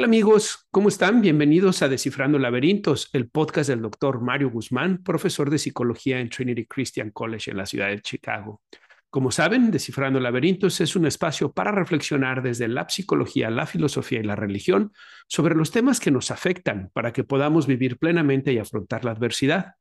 tal amigos? ¿Cómo están? Bienvenidos a Descifrando Laberintos, el podcast del doctor Mario Guzmán, profesor de psicología en Trinity Christian College en la ciudad de Chicago. Como saben, Descifrando Laberintos es un espacio para reflexionar desde la psicología, la filosofía y la religión sobre los temas que nos afectan para que podamos vivir plenamente y afrontar la adversidad.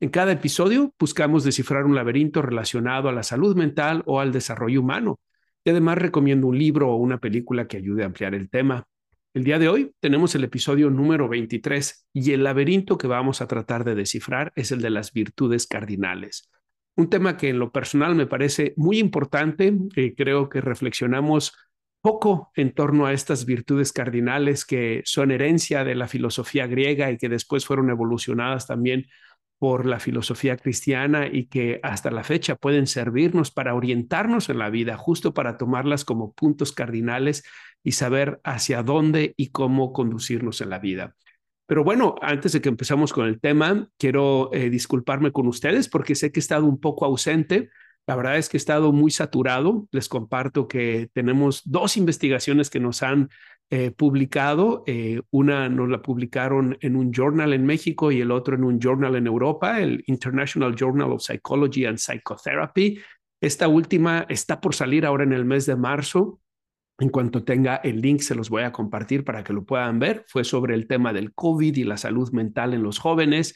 En cada episodio buscamos descifrar un laberinto relacionado a la salud mental o al desarrollo humano. Y además recomiendo un libro o una película que ayude a ampliar el tema. El día de hoy tenemos el episodio número 23 y el laberinto que vamos a tratar de descifrar es el de las virtudes cardinales. Un tema que en lo personal me parece muy importante, y creo que reflexionamos poco en torno a estas virtudes cardinales que son herencia de la filosofía griega y que después fueron evolucionadas también por la filosofía cristiana y que hasta la fecha pueden servirnos para orientarnos en la vida, justo para tomarlas como puntos cardinales y saber hacia dónde y cómo conducirnos en la vida. Pero bueno, antes de que empezamos con el tema, quiero eh, disculparme con ustedes porque sé que he estado un poco ausente. La verdad es que he estado muy saturado. Les comparto que tenemos dos investigaciones que nos han eh, publicado. Eh, una nos la publicaron en un journal en México y el otro en un journal en Europa, el International Journal of Psychology and Psychotherapy. Esta última está por salir ahora en el mes de marzo en cuanto tenga el link, se los voy a compartir para que lo puedan ver. Fue sobre el tema del COVID y la salud mental en los jóvenes.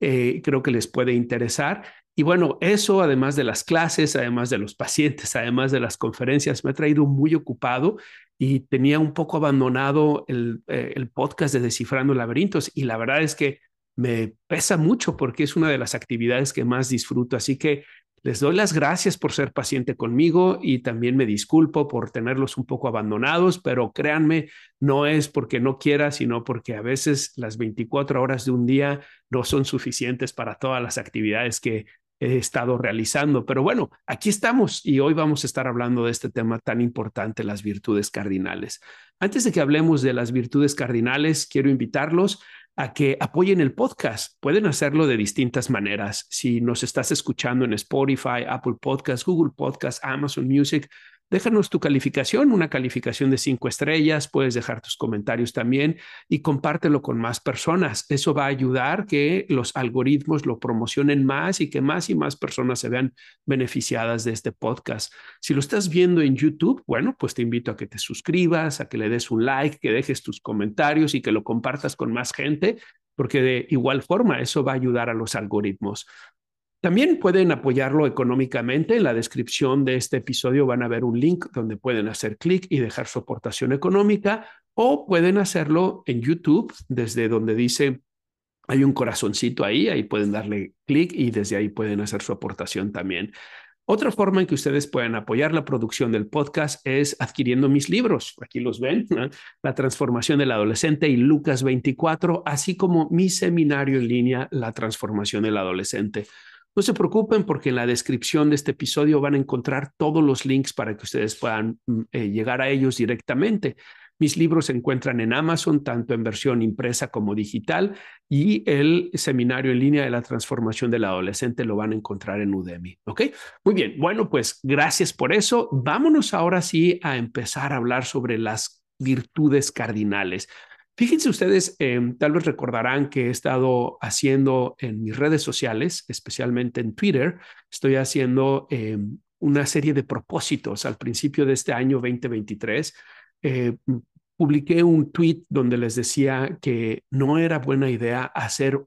Eh, creo que les puede interesar. Y bueno, eso, además de las clases, además de los pacientes, además de las conferencias, me ha traído muy ocupado y tenía un poco abandonado el, eh, el podcast de Descifrando Laberintos. Y la verdad es que me pesa mucho porque es una de las actividades que más disfruto. Así que les doy las gracias por ser paciente conmigo y también me disculpo por tenerlos un poco abandonados, pero créanme, no es porque no quiera, sino porque a veces las 24 horas de un día no son suficientes para todas las actividades que he estado realizando. Pero bueno, aquí estamos y hoy vamos a estar hablando de este tema tan importante, las virtudes cardinales. Antes de que hablemos de las virtudes cardinales, quiero invitarlos a que apoyen el podcast. Pueden hacerlo de distintas maneras. Si nos estás escuchando en Spotify, Apple Podcasts, Google Podcasts, Amazon Music, Déjanos tu calificación, una calificación de cinco estrellas, puedes dejar tus comentarios también y compártelo con más personas. Eso va a ayudar que los algoritmos lo promocionen más y que más y más personas se vean beneficiadas de este podcast. Si lo estás viendo en YouTube, bueno, pues te invito a que te suscribas, a que le des un like, que dejes tus comentarios y que lo compartas con más gente porque de igual forma eso va a ayudar a los algoritmos. También pueden apoyarlo económicamente. En la descripción de este episodio van a ver un link donde pueden hacer clic y dejar su aportación económica o pueden hacerlo en YouTube desde donde dice hay un corazoncito ahí, ahí pueden darle clic y desde ahí pueden hacer su aportación también. Otra forma en que ustedes pueden apoyar la producción del podcast es adquiriendo mis libros. Aquí los ven, La transformación del adolescente y Lucas 24, así como mi seminario en línea, La transformación del adolescente. No se preocupen porque en la descripción de este episodio van a encontrar todos los links para que ustedes puedan mm, eh, llegar a ellos directamente. Mis libros se encuentran en Amazon, tanto en versión impresa como digital, y el seminario en línea de la transformación del adolescente lo van a encontrar en Udemy. ¿Ok? Muy bien. Bueno, pues gracias por eso. Vámonos ahora sí a empezar a hablar sobre las virtudes cardinales. Fíjense ustedes, em, tal vez recordarán que he estado haciendo en mis redes sociales, especialmente en Twitter, estoy haciendo em, una serie de propósitos al principio de este año 2023. Eh, publiqué un tweet donde les decía que no era buena idea hacer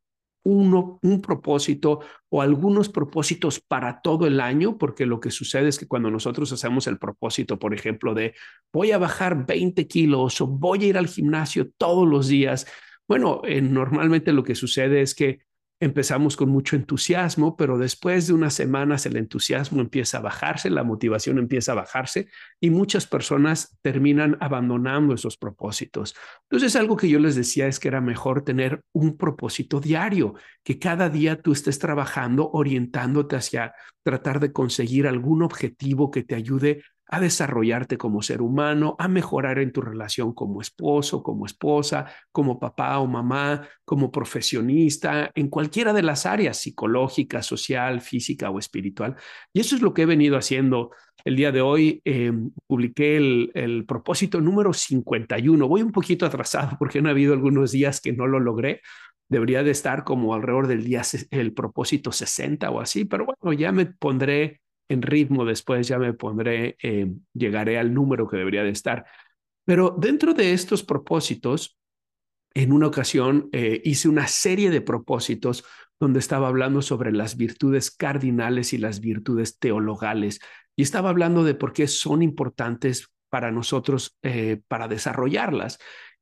uno, un propósito o algunos propósitos para todo el año, porque lo que sucede es que cuando nosotros hacemos el propósito, por ejemplo, de voy a bajar 20 kilos o voy a ir al gimnasio todos los días, bueno, eh, normalmente lo que sucede es que empezamos con mucho entusiasmo, pero después de unas semanas el entusiasmo empieza a bajarse, la motivación empieza a bajarse y muchas personas terminan abandonando esos propósitos. Entonces, algo que yo les decía es que era mejor tener un propósito diario, que cada día tú estés trabajando, orientándote hacia tratar de conseguir algún objetivo que te ayude a desarrollarte como ser humano, a mejorar en tu relación como esposo, como esposa, como papá o mamá, como profesionista, en cualquiera de las áreas psicológica, social, física o espiritual. Y eso es lo que he venido haciendo. El día de hoy eh, publiqué el, el propósito número 51. Voy un poquito atrasado porque han habido algunos días que no lo logré, debería de estar como alrededor del día, el propósito 60 o así, pero bueno, ya me pondré en ritmo después, ya me pondré, eh, llegaré al número que debería de estar. Pero dentro de estos propósitos, en una ocasión eh, hice una serie de propósitos donde estaba hablando sobre las virtudes cardinales y las virtudes teologales. Y estaba hablando de por qué son importantes para nosotros eh, para desarrollarlas.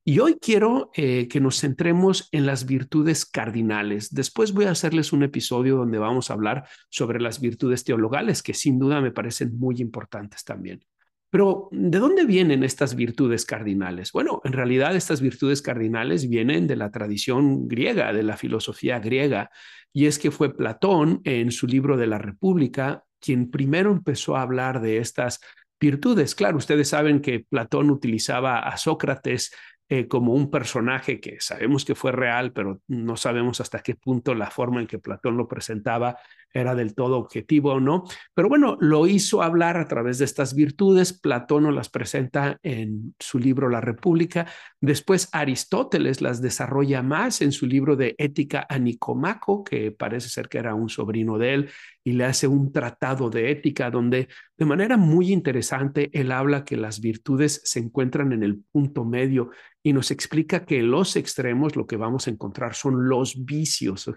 Y hoy quiero eh, que nos centremos en las virtudes cardinales. Después voy a hacerles un episodio donde vamos a hablar sobre las virtudes teologales, que sin duda me parecen muy importantes también. Pero, ¿de dónde vienen estas virtudes cardinales? Bueno, en realidad estas virtudes cardinales vienen de la tradición griega, de la filosofía griega, y es que fue Platón en su libro de la República quien primero empezó a hablar de estas virtudes. Claro, ustedes saben que Platón utilizaba a Sócrates eh, como un personaje que sabemos que fue real, pero no sabemos hasta qué punto la forma en que Platón lo presentaba era del todo objetivo o no. Pero bueno, lo hizo hablar a través de estas virtudes. Platón nos las presenta en su libro La República. Después Aristóteles las desarrolla más en su libro de Ética a Nicomaco, que parece ser que era un sobrino de él, y le hace un tratado de ética donde de manera muy interesante él habla que las virtudes se encuentran en el punto medio y nos explica que los extremos lo que vamos a encontrar son los vicios.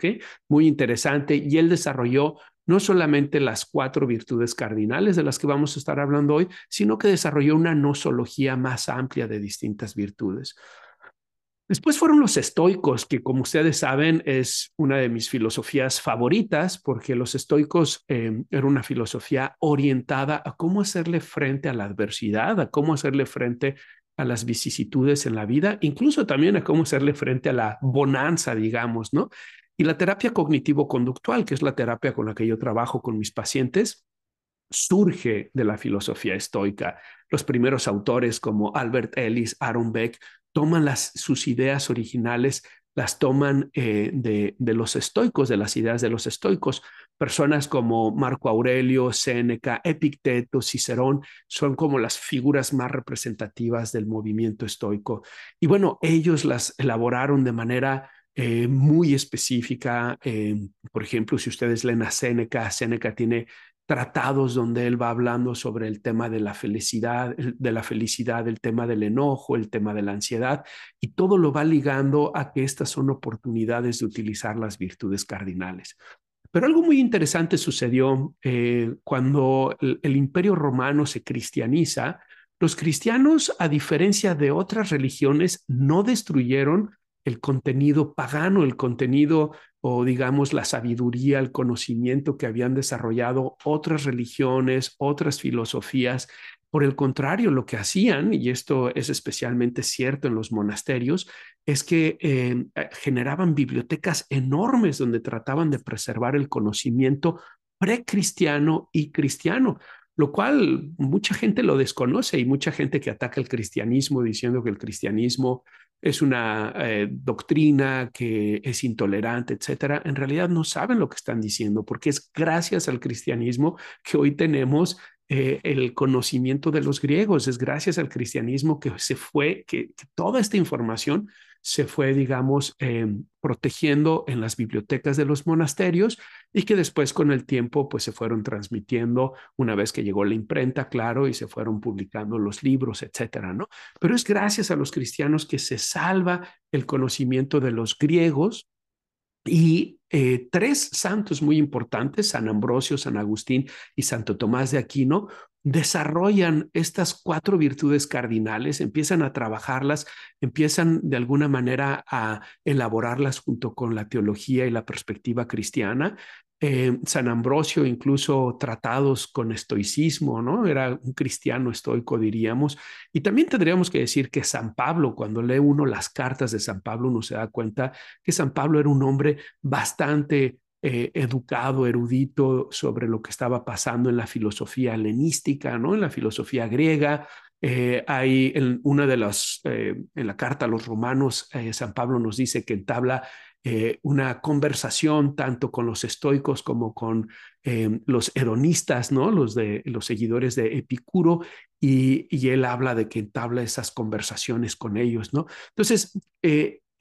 Muy interesante. Y él desarrolló no solamente las cuatro virtudes cardinales de las que vamos a estar hablando hoy, sino que desarrolló una nosología más amplia de distintas virtudes. Después fueron los estoicos, que como ustedes saben es una de mis filosofías favoritas, porque los estoicos eh, era una filosofía orientada a cómo hacerle frente a la adversidad, a cómo hacerle frente a las vicisitudes en la vida, incluso también a cómo hacerle frente a la bonanza, digamos, ¿no? Y la terapia cognitivo-conductual, que es la terapia con la que yo trabajo con mis pacientes, surge de la filosofía estoica. Los primeros autores como Albert Ellis, Aaron Beck, toman las, sus ideas originales, las toman eh, de, de, los estoicos, de las ideas de los estoicos. Personas como Marco Aurelio, Séneca, Epicteto, Cicerón son como las figuras más representativas del movimiento estoico. Y bueno, ellos las elaboraron de manera eh, muy específica. Eh, por ejemplo, si ustedes leen a Séneca, Séneca tiene tratados donde él va hablando sobre el tema de la felicidad, de la felicidad, el tema del enojo, el tema de la ansiedad, y todo lo va ligando a que estas son oportunidades de utilizar las virtudes cardinales. Pero algo muy interesante sucedió eh, cuando el, el imperio romano se cristianiza. Los cristianos, a diferencia de otras religiones, no destruyeron el contenido pagano, el contenido o digamos la sabiduría, el conocimiento que habían desarrollado otras religiones, otras filosofías. Por el contrario, lo que hacían, y esto es especialmente cierto en los monasterios, es que eh, generaban bibliotecas enormes donde trataban de preservar el conocimiento precristiano y cristiano lo cual mucha gente lo desconoce y mucha gente que ataca el cristianismo diciendo que el cristianismo es una eh, doctrina que es intolerante, etcétera, en realidad no saben lo que están diciendo, porque es gracias al cristianismo que hoy tenemos eh, el conocimiento de los griegos, es gracias al cristianismo que se fue, que, que toda esta información se fue, digamos, eh, protegiendo en las bibliotecas de los monasterios y que después con el tiempo pues se fueron transmitiendo una vez que llegó la imprenta, claro, y se fueron publicando los libros, etcétera, ¿no? Pero es gracias a los cristianos que se salva el conocimiento de los griegos y eh, tres santos muy importantes, San Ambrosio, San Agustín y Santo Tomás de Aquino, desarrollan estas cuatro virtudes cardinales, empiezan a trabajarlas, empiezan de alguna manera a elaborarlas junto con la teología y la perspectiva cristiana. Eh, San Ambrosio incluso tratados con estoicismo, ¿no? Era un cristiano estoico, diríamos. Y también tendríamos que decir que San Pablo, cuando lee uno las cartas de San Pablo, uno se da cuenta que San Pablo era un hombre bastante eh, educado, erudito sobre lo que estaba pasando en la filosofía helenística, ¿no? En la filosofía griega. Eh, hay en una de las, eh, en la carta a los romanos, San Pablo nos dice que entabla una conversación tanto con los estoicos como con los hedonistas, ¿no? Los, de, los seguidores de Epicuro, y, y, él habla de que entabla esas conversaciones con ellos, ¿no? Entonces,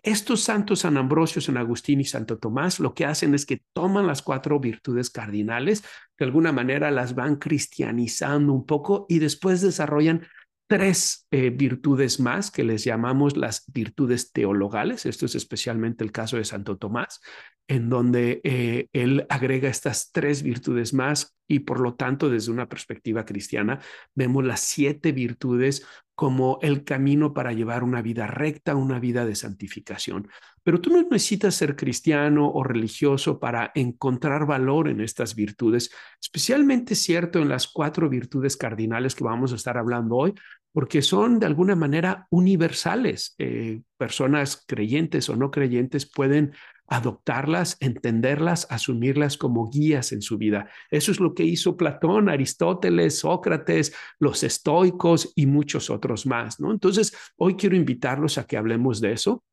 estos santos San Ambrosio, San Agustín y Santo Tomás lo que hacen es que toman las cuatro virtudes cardinales, de alguna manera las van cristianizando un poco y después desarrollan tres eh, virtudes más que les llamamos las virtudes teologales. Esto es especialmente el caso de Santo Tomás, en donde eh, él agrega estas tres virtudes más y por lo tanto desde una perspectiva cristiana vemos las siete virtudes como el camino para llevar una vida recta, una vida de santificación. Pero tú no necesitas ser cristiano o religioso para encontrar valor en estas virtudes, especialmente cierto en las cuatro virtudes cardinales que vamos a estar hablando hoy, porque son de alguna manera universales. Eh, personas creyentes o no creyentes pueden adoptarlas, entenderlas, asumirlas como guías en su vida. Eso es lo que hizo Platón, Aristóteles, Sócrates, los estoicos y muchos otros más, ¿no? Entonces, hoy quiero invitarlos a que hablemos de eso,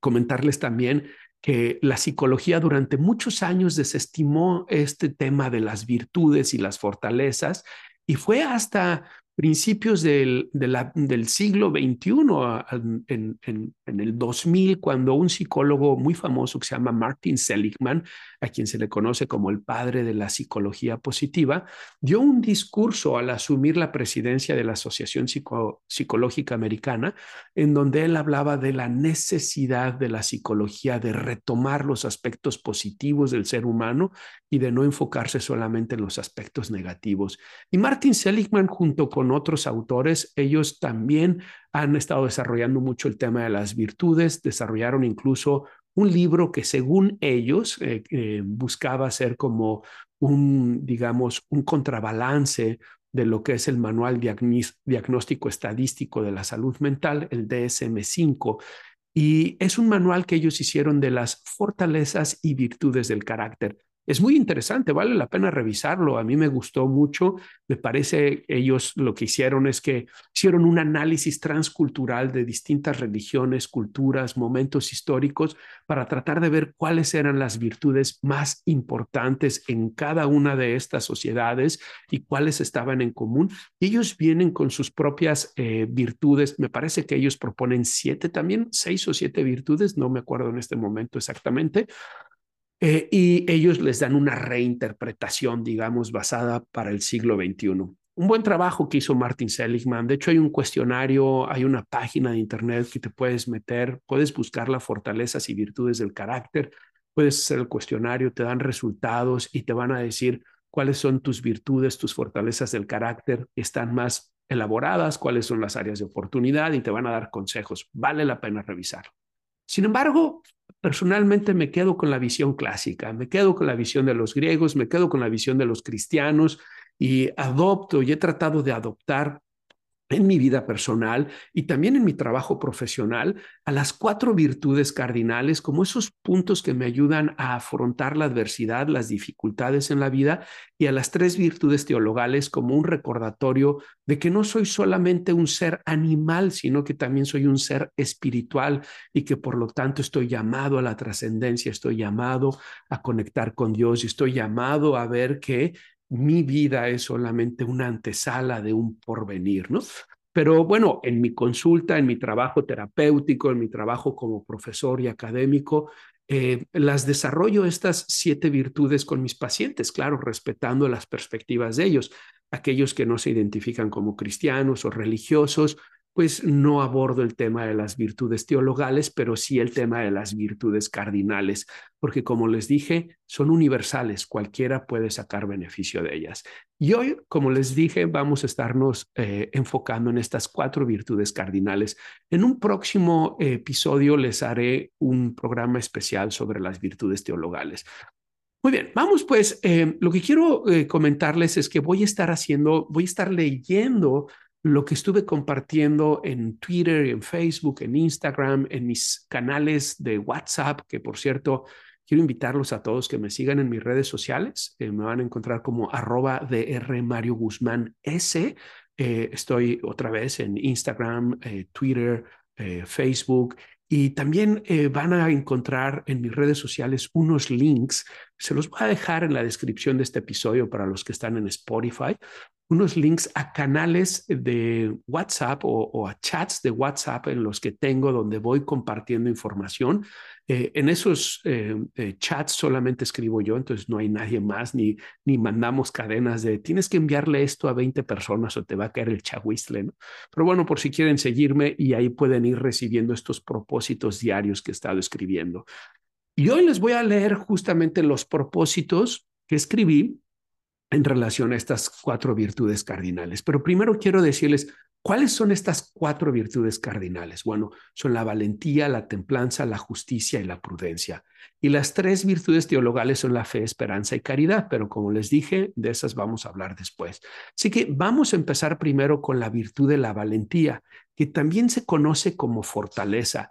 comentarles también que la psicología durante muchos años desestimó este tema de las virtudes y las fortalezas y fue hasta principios del, del siglo XXI, en, en, en, el 2000, cuando un psicólogo muy famoso que se llama Martin Seligman, a quien se le conoce como el padre de la psicología positiva, dio un discurso al asumir la presidencia de la Asociación Psicológica Americana, en donde él hablaba de la necesidad de la psicología de retomar los aspectos positivos del ser humano y de no enfocarse solamente en los aspectos negativos. Y Martin Seligman, junto con otros autores, ellos también han estado desarrollando mucho el tema de las virtudes, desarrollaron incluso un libro que según ellos eh, eh, buscaba ser como un, digamos, un contrabalance de lo que es el Manual Diagnóstico Estadístico de la Salud Mental, el DSM-5. Y es un manual que ellos hicieron de las fortalezas y virtudes del carácter. Es muy interesante, vale la pena revisarlo. A mí me gustó mucho. Me parece ellos lo que hicieron es que hicieron un análisis transcultural de distintas religiones, culturas, momentos históricos para tratar de ver cuáles eran las virtudes más importantes en cada una de estas sociedades y cuáles estaban en común. Ellos vienen con sus propias eh, virtudes. Me parece que ellos proponen siete también, seis o siete virtudes, no me acuerdo en este momento exactamente eh, y ellos les dan una reinterpretación, digamos, basada para el siglo XXI. Un buen trabajo que hizo Martin Seligman. De hecho, hay un cuestionario, hay una página de internet que te puedes meter, puedes buscar las fortalezas y virtudes del carácter, puedes hacer el cuestionario, te dan resultados y te van a decir cuáles son tus virtudes, tus fortalezas del carácter, están más elaboradas, cuáles son las áreas de oportunidad y te van a dar consejos. Vale la pena revisarlo. Sin embargo, personalmente me quedo con la visión clásica, me quedo con la visión de los griegos, me quedo con la visión de los cristianos y adopto y he tratado de adoptar en mi vida personal y también en mi trabajo profesional a las cuatro virtudes cardinales como esos puntos que me ayudan a afrontar la adversidad, las dificultades en la vida y a las tres virtudes teologales como un recordatorio de que no soy solamente un ser animal, sino que también soy un ser espiritual y que por lo tanto estoy llamado a la trascendencia, estoy llamado a conectar con Dios y estoy llamado a ver que mi vida es solamente una antesala de un porvenir, ¿no? Pero bueno, en mi consulta, en mi trabajo terapéutico, en mi trabajo como profesor y académico, eh, las desarrollo estas siete virtudes con mis pacientes, claro, respetando las perspectivas de ellos. Aquellos que no se identifican como cristianos o religiosos, pues no abordo el tema de las virtudes teologales, pero sí el tema de las virtudes cardinales, porque como les dije, son universales, cualquiera puede sacar beneficio de ellas. Y hoy, como les dije, vamos a estarnos eh, enfocando en estas cuatro virtudes cardinales. En un próximo episodio les haré un programa especial sobre las virtudes teologales. Muy bien, vamos pues, eh, lo que quiero eh, comentarles es que voy a estar haciendo, voy a estar leyendo lo que estuve compartiendo en Twitter, en Facebook, en Instagram, en mis canales de WhatsApp, que por cierto, quiero invitarlos a todos que me sigan en mis redes sociales. me van a encontrar como arroba DR Mario Guzmán S. estoy otra vez en Instagram, Twitter, Facebook y también eh, van a encontrar en mis redes sociales unos links. Se los voy a dejar en la descripción de este episodio para los que están en Spotify, unos links a canales de WhatsApp o, a chats de WhatsApp en los que tengo donde voy compartiendo información. Eh, en esos eh, eh, chats solamente escribo yo, entonces no hay nadie más, ni, ni mandamos cadenas de tienes que enviarle esto a 20 personas o te va a caer el chahuistle. ¿no? Pero bueno, por si quieren seguirme y ahí pueden ir recibiendo estos propósitos diarios que he estado escribiendo. Y hoy les voy a leer justamente los propósitos que escribí en relación a estas cuatro virtudes cardinales. Pero primero quiero decirles, ¿cuáles son estas cuatro virtudes cardinales? Bueno, son la valentía, la templanza, la justicia y la prudencia. Y las tres virtudes teologales son la fe, esperanza y caridad, pero como les dije, de esas vamos a hablar después. Así que vamos a empezar primero con la virtud de la valentía, que también se conoce como fortaleza.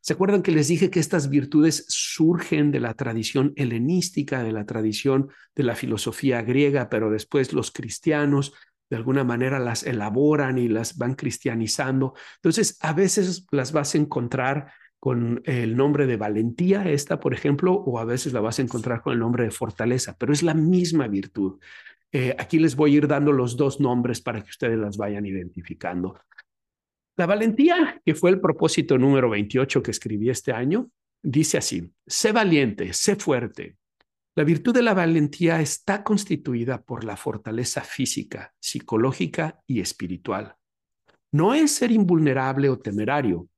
¿Se acuerdan que les dije que estas virtudes surgen de la tradición helenística, de la tradición de la filosofía griega, pero después los cristianos de alguna manera las elaboran y las van cristianizando? Entonces, a veces las vas a encontrar con el nombre de valentía, esta, por ejemplo, o a veces la vas a encontrar con el nombre de fortaleza, pero es la misma virtud. Eh, aquí les voy a ir dando los dos nombres para que ustedes las vayan identificando. La valentía, que fue el propósito número 28 que escribí este año, dice así, sé valiente, sé fuerte. La virtud de la valentía está constituida por la fortaleza física, psicológica y espiritual. No es ser invulnerable o temerario,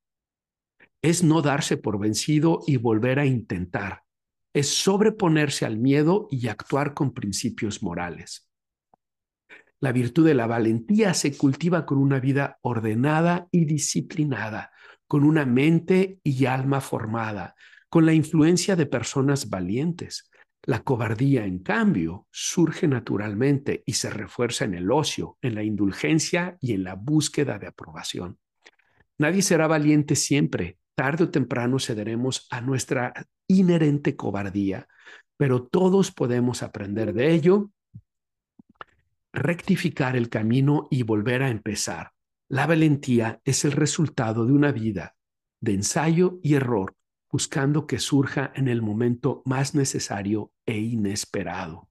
es no darse por vencido y volver a intentar, es sobreponerse al miedo y actuar con principios morales. La virtud de la valentía se cultiva con una vida ordenada y disciplinada, con una mente y alma formada, con la influencia de personas valientes. La cobardía, en cambio, surge naturalmente y se refuerza en el ocio, en la indulgencia y en la búsqueda de aprobación. Nadie será valiente siempre. Tarde o temprano cederemos a nuestra inherente cobardía, pero todos podemos aprender de ello rectificar el camino y volver a empezar. La valentía es el resultado de una vida de ensayo y error, buscando que surja en el momento más necesario e inesperado.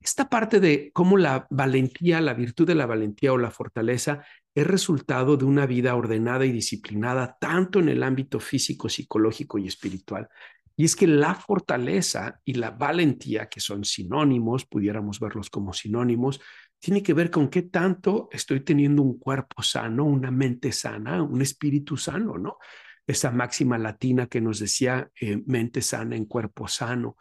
Esta parte de cómo la valentía, la virtud de la valentía o la fortaleza es resultado de una vida ordenada y disciplinada tanto en el ámbito físico, psicológico y espiritual. Y es que la fortaleza y la valentía, que son sinónimos, pudiéramos verlos como sinónimos, tiene que ver con qué tanto estoy teniendo un cuerpo sano, una mente sana, un espíritu sano, ¿no? Esa máxima latina que nos decía eh, mente sana en cuerpo sano.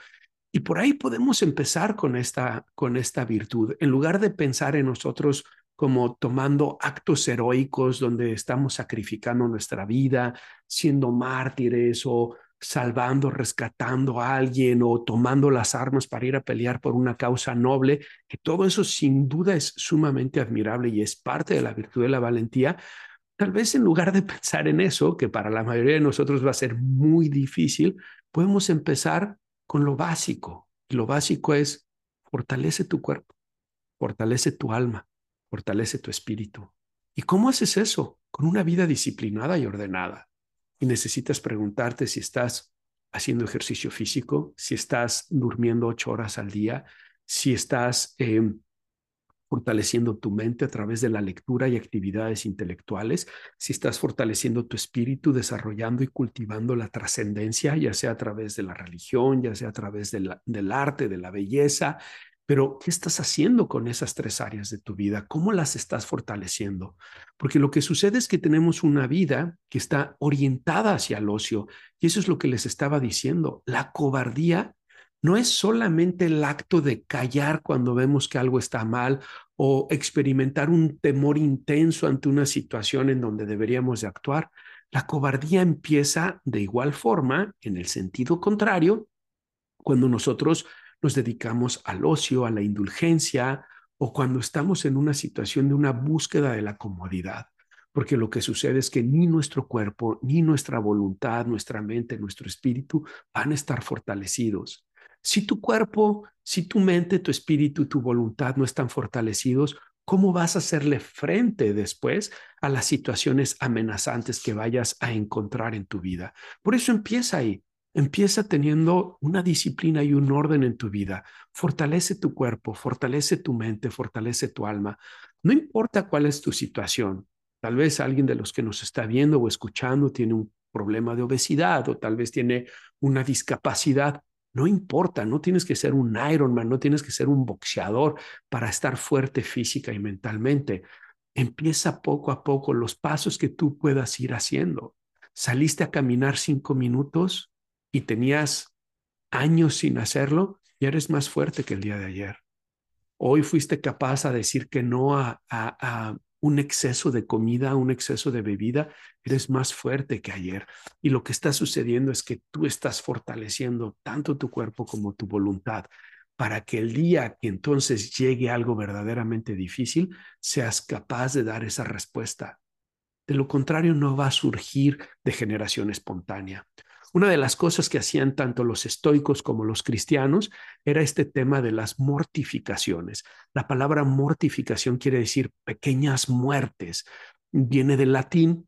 Y por ahí podemos empezar con esta, con esta virtud. En lugar de pensar en nosotros como tomando actos heroicos donde estamos sacrificando nuestra vida, siendo mártires o salvando, rescatando a alguien o tomando las armas para ir a pelear por una causa noble, que todo eso sin duda es sumamente admirable y es parte de la virtud de la valentía. Tal vez en lugar de pensar en eso, que para la mayoría de nosotros va a ser muy difícil, podemos empezar con lo básico. Y lo básico es fortalece tu cuerpo, fortalece tu alma, fortalece tu espíritu. ¿Y cómo haces eso? Con una vida disciplinada y ordenada y necesitas preguntarte si estás haciendo ejercicio físico, si estás durmiendo ocho horas al día, si estás em, fortaleciendo tu mente a través de la lectura y actividades intelectuales, si estás fortaleciendo tu espíritu, desarrollando y cultivando la trascendencia, ya sea a través de la religión, ya sea a través del arte, de la belleza, Pero, ¿qué estás haciendo con esas tres áreas de tu vida? ¿Cómo las estás fortaleciendo? Porque lo que sucede es que tenemos una vida que está orientada hacia el ocio. Y eso es lo que les estaba diciendo. La cobardía no es solamente el acto de callar cuando vemos que algo está mal o experimentar un temor intenso ante una situación en donde deberíamos de actuar. La cobardía empieza de igual forma, en el sentido contrario, cuando nosotros nos dedicamos al ocio, a la indulgencia o cuando estamos en una situación de una búsqueda de la comodidad. Porque lo que sucede es que ni nuestro cuerpo, ni nuestra voluntad, nuestra mente, nuestro espíritu van a estar fortalecidos. Si tu cuerpo, si tu mente, tu espíritu, tu voluntad no están fortalecidos, ¿cómo vas a hacerle frente después a las situaciones amenazantes que vayas a encontrar en tu vida? Por eso empieza ahí. Empieza teniendo una disciplina y un orden en tu vida. Fortalece tu cuerpo, fortalece tu mente, fortalece tu alma. No importa cuál es tu situación. Tal vez alguien de los que nos está viendo o escuchando tiene un problema de obesidad o tal vez tiene una discapacidad. No importa, no tienes que ser un Ironman, no tienes que ser un boxeador para estar fuerte física y mentalmente. Empieza poco a poco los pasos que tú puedas ir haciendo. Saliste a caminar cinco minutos, y tenías años sin hacerlo, y eres más fuerte que el día de ayer. Hoy fuiste capaz a decir que no a, a, un exceso de comida, un exceso de bebida, eres más fuerte que ayer. Y lo que está sucediendo es que tú estás fortaleciendo tanto tu cuerpo como tu voluntad para que el día que entonces llegue algo verdaderamente difícil, seas capaz de dar esa respuesta. De lo contrario, no va a surgir de generación espontánea. Una de las cosas que hacían tanto los estoicos como los cristianos era este tema de las mortificaciones. La palabra mortificación quiere decir pequeñas muertes. Viene del latín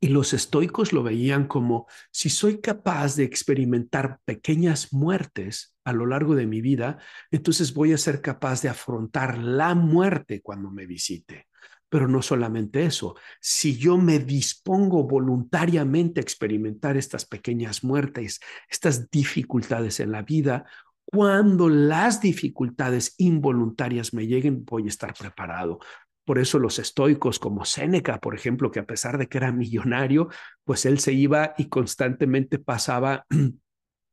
y los estoicos lo veían como si soy capaz de experimentar pequeñas muertes a lo largo de mi vida, entonces voy a ser capaz de afrontar la muerte cuando me visite. Pero no solamente eso, si yo me dispongo voluntariamente a experimentar estas pequeñas muertes, estas dificultades en la vida, cuando las dificultades involuntarias me lleguen, voy a estar preparado. Por eso los estoicos como Séneca, por ejemplo, que a pesar de que era millonario, pues él se iba y constantemente pasaba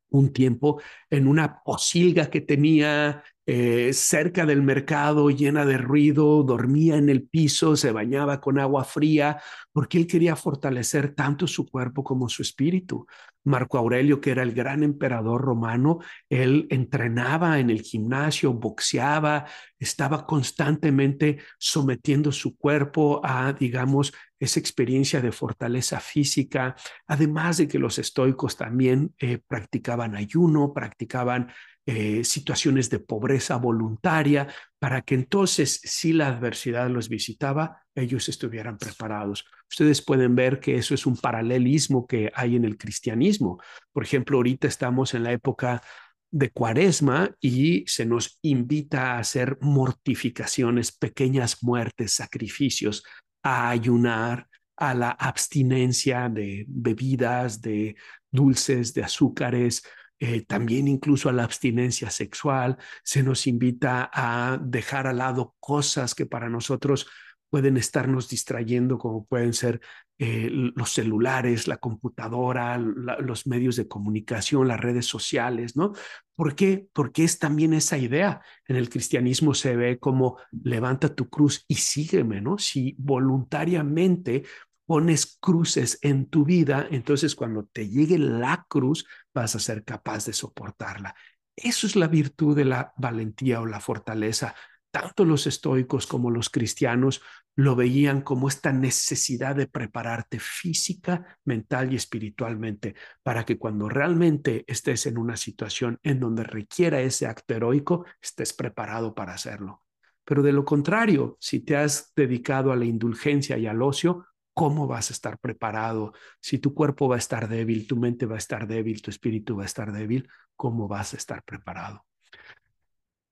un tiempo en una posilga que tenía eh, cerca del mercado, llena de ruido, dormía en el piso, se bañaba con agua fría, porque él quería fortalecer tanto su cuerpo como su espíritu. Marco Aurelio, que era el gran emperador romano, él entrenaba en el gimnasio, boxeaba, estaba constantemente sometiendo su cuerpo a, digamos, esa experiencia de fortaleza física, además de que los estoicos también eh, practicaban ayuno, practicaban eh, situaciones de pobreza voluntaria, para que entonces, si la adversidad los visitaba, ellos estuvieran preparados. Ustedes pueden ver que eso es un paralelismo que hay en el cristianismo. Por ejemplo, ahorita estamos en la época de cuaresma y se nos invita a hacer mortificaciones, pequeñas muertes, sacrificios, a ayunar, a la abstinencia de bebidas, de dulces, de azúcares, eh, también incluso a la abstinencia sexual, se nos invita a dejar al lado cosas que para nosotros pueden estarnos distrayendo, como pueden ser eh, los celulares, la computadora, los medios de comunicación, las redes sociales, ¿no? ¿Por qué? Porque es también esa idea. En el cristianismo se ve como levanta tu cruz y sígueme, ¿no? Si voluntariamente pones cruces en tu vida, entonces cuando te llegue la cruz vas a ser capaz de soportarla. Eso es la virtud de la valentía o la fortaleza. Tanto los estoicos como los cristianos lo veían como esta necesidad de prepararte física, mental y espiritualmente para que cuando realmente estés en una situación en donde requiera ese acto heroico, estés preparado para hacerlo. Pero de lo contrario, si te has dedicado a la indulgencia y al ocio, ¿Cómo vas a estar preparado? Si tu cuerpo va a estar débil, tu mente va a estar débil, tu espíritu va a estar débil, ¿cómo vas a estar preparado?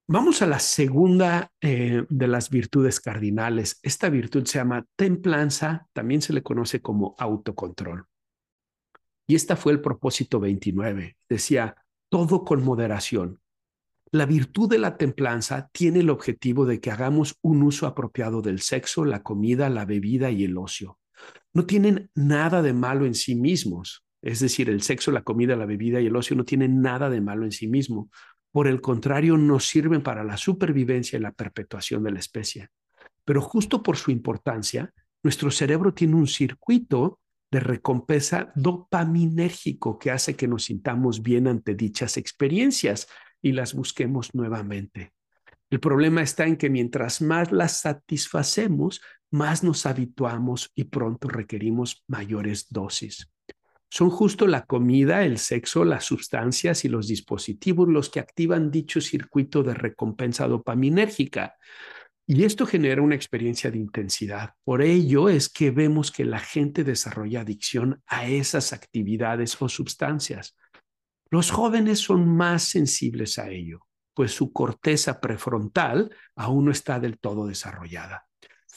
Vamos a la segunda eh, de las virtudes cardinales. Esta virtud se llama templanza, también se le conoce como autocontrol. Y esta fue el propósito 29. Decía, todo con moderación. La virtud de la templanza tiene el objetivo de que hagamos un uso apropiado del sexo, la comida, la bebida y el ocio. No tienen nada de malo en sí mismos. Es decir, el sexo, la comida, la bebida y el ocio no tienen nada de malo en sí mismo. Por el contrario, nos sirven para la supervivencia y la perpetuación de la especie. Pero justo por su importancia, nuestro cerebro tiene un circuito de recompensa dopaminérgico que hace que nos sintamos bien ante dichas experiencias y las busquemos nuevamente. El problema está en que mientras más las satisfacemos, más nos habituamos y pronto requerimos mayores dosis. Son justo la comida, el sexo, las sustancias y los dispositivos los que activan dicho circuito de recompensa dopaminérgica. Y esto genera una experiencia de intensidad. Por ello es que vemos que la gente desarrolla adicción a esas actividades o sustancias. Los jóvenes son más sensibles a ello, pues su corteza prefrontal aún no está del todo desarrollada.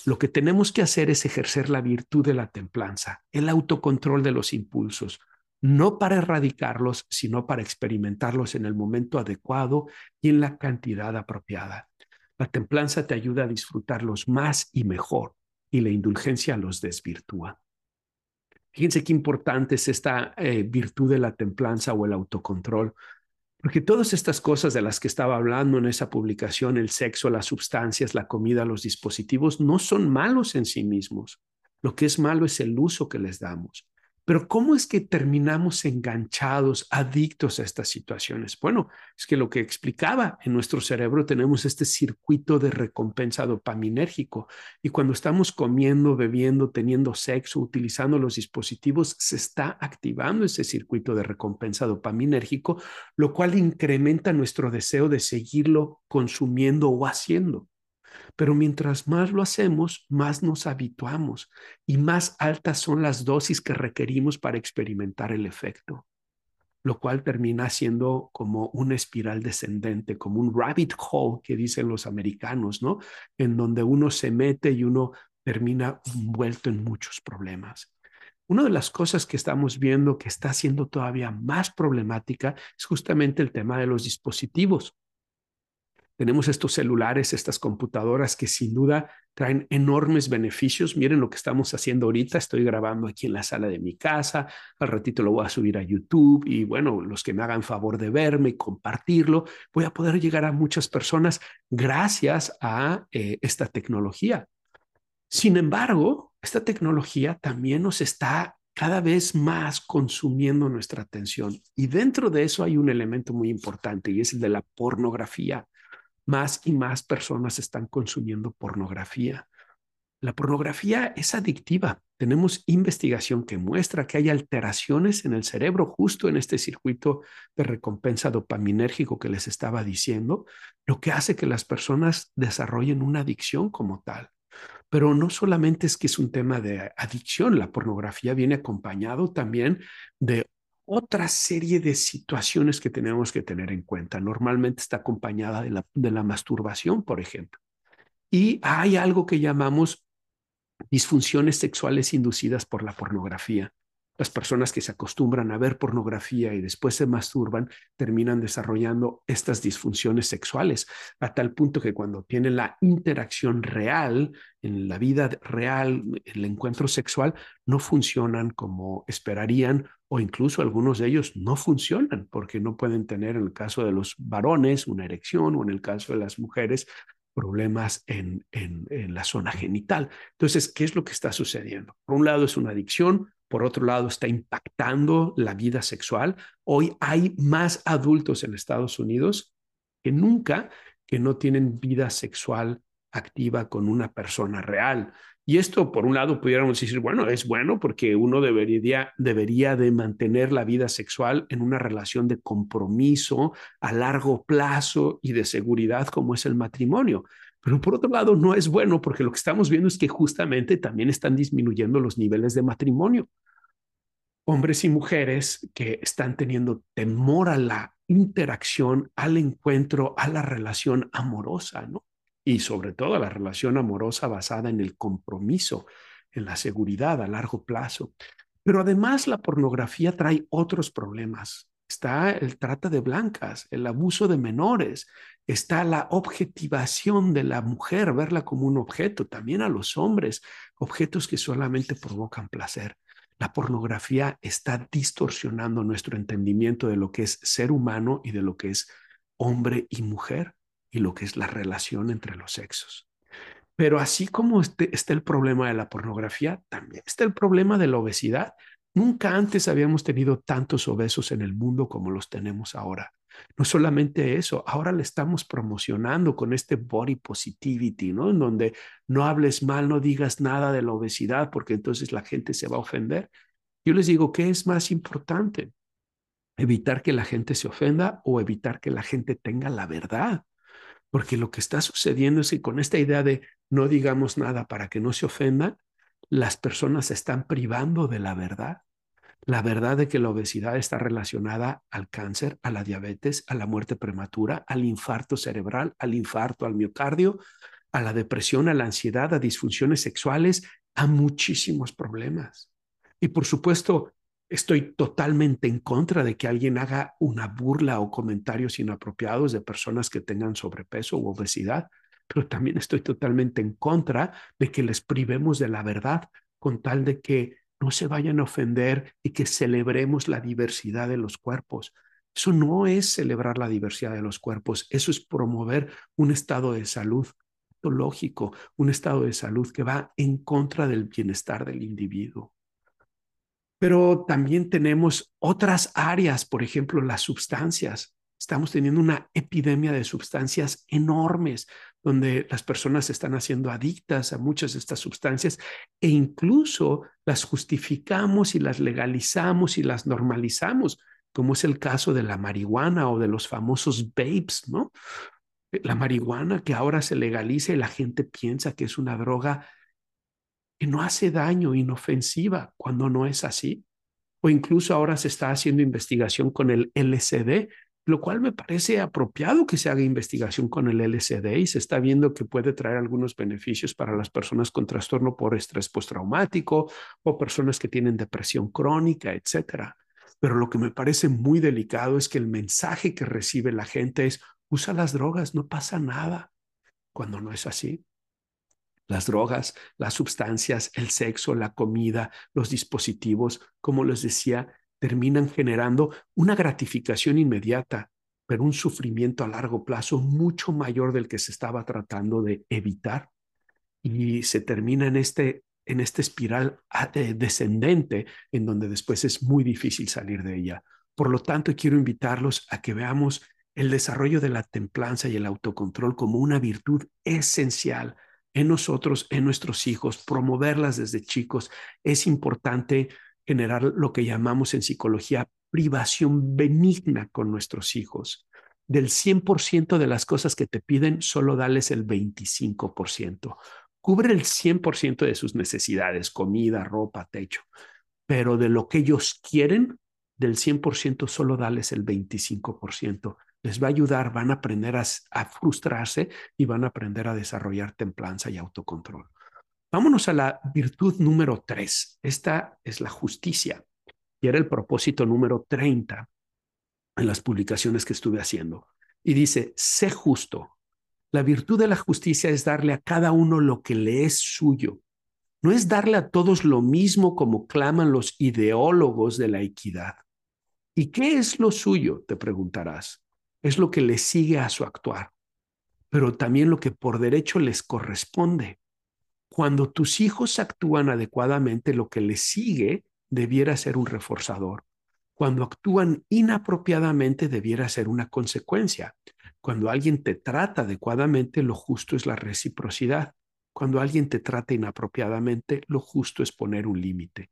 Lo que tenemos que hacer es ejercer la virtud de la templanza, el autocontrol de los impulsos, no para erradicarlos, sino para experimentarlos en el momento adecuado y en la cantidad apropiada. La templanza te ayuda a disfrutarlos más y mejor, y la indulgencia los desvirtúa. Fíjense qué importante es esta eh, virtud de la templanza o el autocontrol, porque todas estas cosas de las que estaba hablando en esa publicación, el sexo, las sustancias, la comida, los dispositivos, no son malos en sí mismos. Lo que es malo es el uso que les damos. Pero ¿cómo es que terminamos enganchados, adictos a estas situaciones? Bueno, es que lo que explicaba, en nuestro cerebro tenemos este circuito de recompensa dopaminérgico y cuando estamos comiendo, bebiendo, teniendo sexo, utilizando los dispositivos, se está activando ese circuito de recompensa dopaminérgico, lo cual incrementa nuestro deseo de seguirlo consumiendo o haciendo. Pero mientras más lo hacemos, más nos habituamos y más altas son las dosis que requerimos para experimentar el efecto, lo cual termina siendo como una espiral descendente, como un rabbit hole que dicen los americanos, ¿no? En donde uno se mete y uno termina envuelto en muchos problemas. Una de las cosas que estamos viendo que está siendo todavía más problemática es justamente el tema de los dispositivos. Tenemos estos celulares, estas computadoras que sin duda traen enormes beneficios. Miren lo que estamos haciendo ahorita. Estoy grabando aquí en la sala de mi casa. Al ratito lo voy a subir a YouTube y bueno, los que me hagan favor de verme y compartirlo, voy a poder llegar a muchas personas gracias a eh, esta tecnología. Sin embargo, esta tecnología también nos está cada vez más consumiendo nuestra atención. Y dentro de eso hay un elemento muy importante y es el de la pornografía más y más personas están consumiendo pornografía. La pornografía es adictiva. Tenemos investigación que muestra que hay alteraciones en el cerebro justo en este circuito de recompensa dopaminérgico que les estaba diciendo, lo que hace que las personas desarrollen una adicción como tal. Pero no solamente es que es un tema de adicción, la pornografía viene acompañado también de otra serie de situaciones que tenemos que tener en cuenta. Normalmente está acompañada de la, de la masturbación, por ejemplo. Y hay algo que llamamos disfunciones sexuales inducidas por la pornografía. Las personas que se acostumbran a ver pornografía y después se masturban terminan desarrollando estas disfunciones sexuales a tal punto que cuando tienen la interacción real, en la vida real, el encuentro sexual, no funcionan como esperarían o incluso algunos de ellos no funcionan porque no pueden tener en el caso de los varones una erección o en el caso de las mujeres problemas en, en, en la zona genital. Entonces, ¿qué es lo que está sucediendo? Por un lado es una adicción, por otro lado está impactando la vida sexual. Hoy hay más adultos en Estados Unidos que nunca que no tienen vida sexual activa con una persona real. Y esto, por un lado, pudiéramos decir, bueno, es bueno porque uno debería, debería de mantener la vida sexual en una relación de compromiso a largo plazo y de seguridad como es el matrimonio. Pero por otro lado, no es bueno porque lo que estamos viendo es que justamente también están disminuyendo los niveles de matrimonio. Hombres y mujeres que están teniendo temor a la interacción, al encuentro, a la relación amorosa, ¿no? Y sobre todo a la relación amorosa basada en el compromiso, en la seguridad a largo plazo. Pero además la pornografía trae otros problemas está el trata de blancas, el abuso de menores, está la objetivación de la mujer, verla como un objeto, también a los hombres, objetos que solamente provocan placer. La pornografía está distorsionando nuestro entendimiento de lo que es ser humano y de lo que es hombre y mujer y lo que es la relación entre los sexos. Pero así como este, está el problema de la pornografía, también está el problema de la obesidad. Nunca antes habíamos tenido tantos obesos en el mundo como los tenemos ahora. No solamente eso, ahora le estamos promocionando con este body positivity, ¿no? En donde no hables mal, no digas nada de la obesidad, porque entonces la gente se va a ofender. Yo les digo, ¿qué es más importante? ¿Evitar que la gente se ofenda o evitar que la gente tenga la verdad? Porque lo que está sucediendo es que con esta idea de no digamos nada para que no se ofendan, las personas se están privando de la verdad. La verdad de que la obesidad está relacionada al cáncer, a la diabetes, a la muerte prematura, al infarto cerebral, al infarto al miocardio, a la depresión, a la ansiedad, a disfunciones sexuales, a muchísimos problemas. Y por supuesto, estoy totalmente en contra de que alguien haga una burla o comentarios inapropiados de personas que tengan sobrepeso u obesidad pero también estoy totalmente en contra de que les privemos de la verdad con tal de que no se vayan a ofender y que celebremos la diversidad de los cuerpos. Eso no es celebrar la diversidad de los cuerpos, eso es promover un estado de salud lógico, un estado de salud que va en contra del bienestar del individuo. Pero también tenemos otras áreas, por ejemplo, las sustancias. Estamos teniendo una epidemia de sustancias enormes, donde las personas se están haciendo adictas a muchas de estas sustancias e incluso las justificamos y las legalizamos y las normalizamos, como es el caso de la marihuana o de los famosos vapes, ¿no? La marihuana que ahora se legaliza y la gente piensa que es una droga que no hace daño, inofensiva, cuando no es así. O incluso ahora se está haciendo investigación con el LCD, lo cual me parece apropiado que se haga investigación con el LCD y se está viendo que puede traer algunos beneficios para las personas con trastorno por estrés postraumático o personas que tienen depresión crónica, etcétera. Pero lo que me parece muy delicado es que el mensaje que recibe la gente es usa las drogas, no pasa nada, cuando no es así. Las drogas, las sustancias, el sexo, la comida, los dispositivos, como les decía, terminan generando una gratificación inmediata, pero un sufrimiento a largo plazo mucho mayor del que se estaba tratando de evitar. Y se termina en este, en esta espiral ah, descendente en donde después es muy difícil salir de ella. Por lo tanto, quiero invitarlos a que veamos el desarrollo de la templanza y el autocontrol como una virtud esencial en nosotros, en nuestros hijos, promoverlas desde chicos. Es importante generar lo que llamamos en psicología privación benigna con nuestros hijos. Del 100% de las cosas que te piden, solo dales el 25%. Cubre el 100% de sus necesidades, comida, ropa, techo. Pero de lo que ellos quieren, del 100% solo dales el 25%. Les va a ayudar, van a aprender a, a frustrarse y van a aprender a desarrollar templanza y autocontrol. Vámonos a la virtud número tres. Esta es la justicia y era el propósito número 30 en las publicaciones que estuve haciendo. Y dice, sé justo. La virtud de la justicia es darle a cada uno lo que le es suyo. No es darle a todos lo mismo como claman los ideólogos de la equidad. ¿Y qué es lo suyo? Te preguntarás. Es lo que le sigue a su actuar, pero también lo que por derecho les corresponde. Cuando tus hijos actúan adecuadamente, lo que les sigue debiera ser un reforzador. Cuando actúan inapropiadamente, debiera ser una consecuencia. Cuando alguien te trata adecuadamente, lo justo es la reciprocidad. Cuando alguien te trata inapropiadamente, lo justo es poner un límite.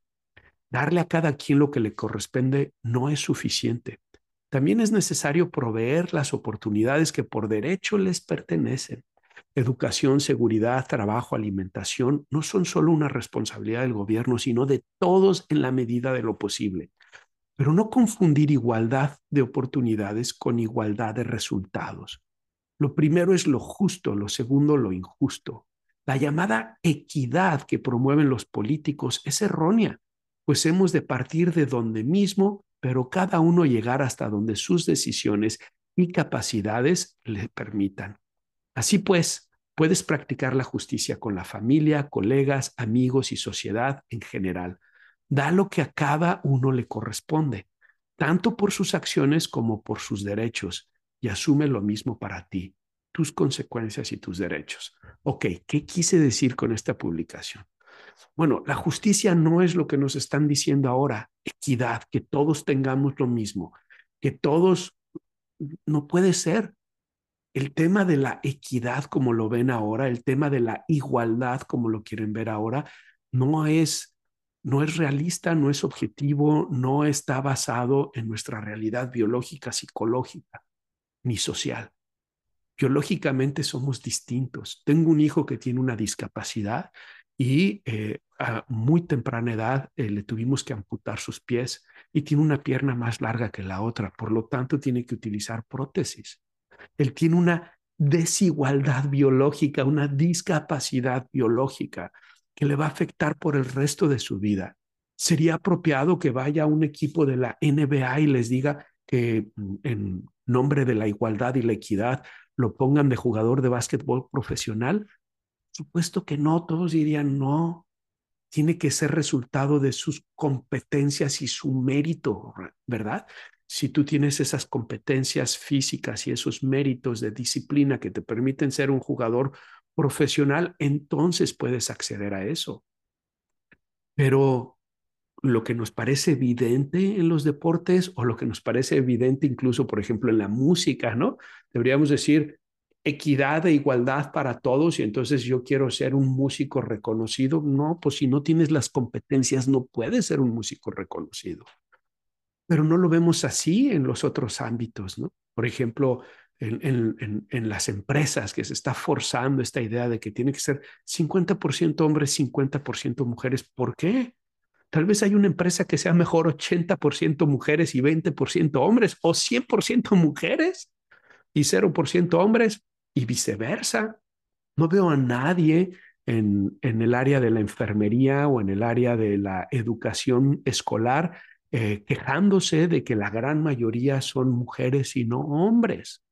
Darle a cada quien lo que le corresponde no es suficiente. También es necesario proveer las oportunidades que por derecho les pertenecen. Educación, seguridad, trabajo, alimentación no son solo una responsabilidad del gobierno, sino de todos en la medida de lo posible. Pero no confundir igualdad de oportunidades con igualdad de resultados. Lo primero es lo justo, lo segundo lo injusto. La llamada equidad que promueven los políticos es errónea, pues hemos de partir de donde mismo pero cada uno llegar hasta donde sus decisiones y capacidades le permitan. Así pues, puedes practicar la justicia con la familia, colegas, amigos y sociedad en general. Da lo que a cada uno le corresponde, tanto por sus acciones como por sus derechos, y asume lo mismo para ti, tus consecuencias y tus derechos. Ok, ¿qué quise decir con esta publicación? Bueno, la justicia no es lo que nos están diciendo ahora, equidad, que todos tengamos lo mismo, que todos, no puede ser. El tema de la equidad como lo ven ahora, el tema de la igualdad como lo quieren ver ahora, no es no es realista, no es objetivo, no está basado en nuestra realidad biológica, psicológica ni social. Biológicamente somos distintos. Tengo un hijo que tiene una discapacidad y eh, a muy temprana edad eh, le tuvimos que amputar sus pies y tiene una pierna más larga que la otra, por lo tanto tiene que utilizar prótesis. Él tiene una desigualdad biológica, una discapacidad biológica que le va a afectar por el resto de su vida. Sería apropiado que vaya a un equipo de la NBA y les diga que mm, en nombre de la igualdad y la equidad lo pongan de jugador de básquetbol profesional Supuesto que no, todos dirían no. Tiene que ser resultado de sus competencias y su mérito, ¿verdad? Si tú tienes esas competencias físicas y esos méritos de disciplina que te permiten ser un jugador profesional, entonces puedes acceder a eso. Pero lo que nos parece evidente en los deportes o lo que nos parece evidente incluso, por ejemplo, en la música, ¿no? Deberíamos decir, equidad e igualdad para todos y entonces yo quiero ser un músico reconocido. No, pues si no tienes las competencias no puedes ser un músico reconocido. Pero no lo vemos así en los otros ámbitos, ¿no? Por ejemplo, en, las empresas que se está forzando esta idea de que tiene que ser 50% hombres, 50% mujeres. ¿Por qué? Tal vez hay una empresa que sea mejor 80% mujeres y 20% hombres o 100% mujeres y 0% hombres y viceversa. No veo a nadie en, el área de la enfermería o en el área de la educación escolar eh, quejándose de que la gran mayoría son mujeres y no hombres.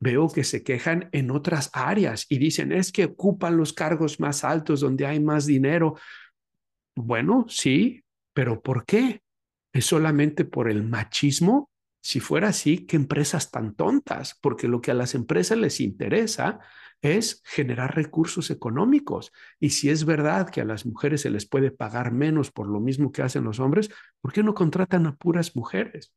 Veo que se quejan en otras áreas y dicen es que ocupan los cargos más altos donde hay más dinero. Bueno, sí, pero ¿por qué? ¿Es solamente por el machismo? Si fuera así, qué empresas tan tontas, porque lo que a las empresas les interesa es generar recursos económicos. Y si es verdad que a las mujeres se les puede pagar menos por lo mismo que hacen los hombres, ¿por qué no contratan a puras mujeres?